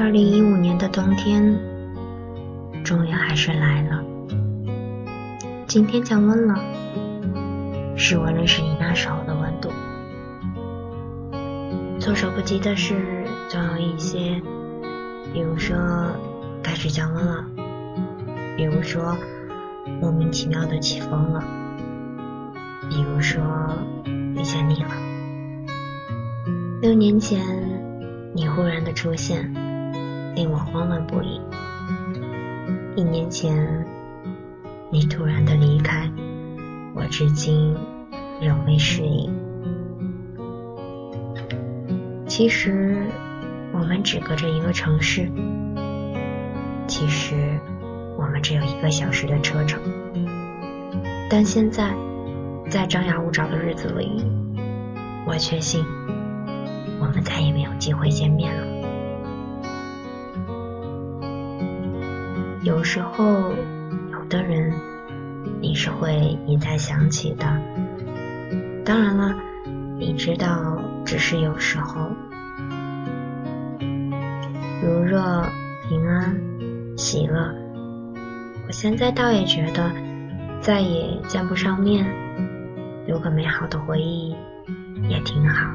二零一五年的冬天，终于还是来了。今天降温了，是我认识你那时候的温度。措手不及的是，总有一些，比如说开始降温了，比如说莫名其妙的起风了，比如说遇见你了。六年前，你忽然的出现。令我慌乱不已。一年前，你突然的离开，我至今仍未适应。其实，我们只隔着一个城市；其实，我们只有一个小时的车程。但现在，在张牙舞爪的日子里，我确信，我们再也没有机会见面了。有时候，有的人你是会一再想起的。当然了，你知道，只是有时候。如若平安、喜乐，我现在倒也觉得，再也见不上面，留个美好的回忆也挺好。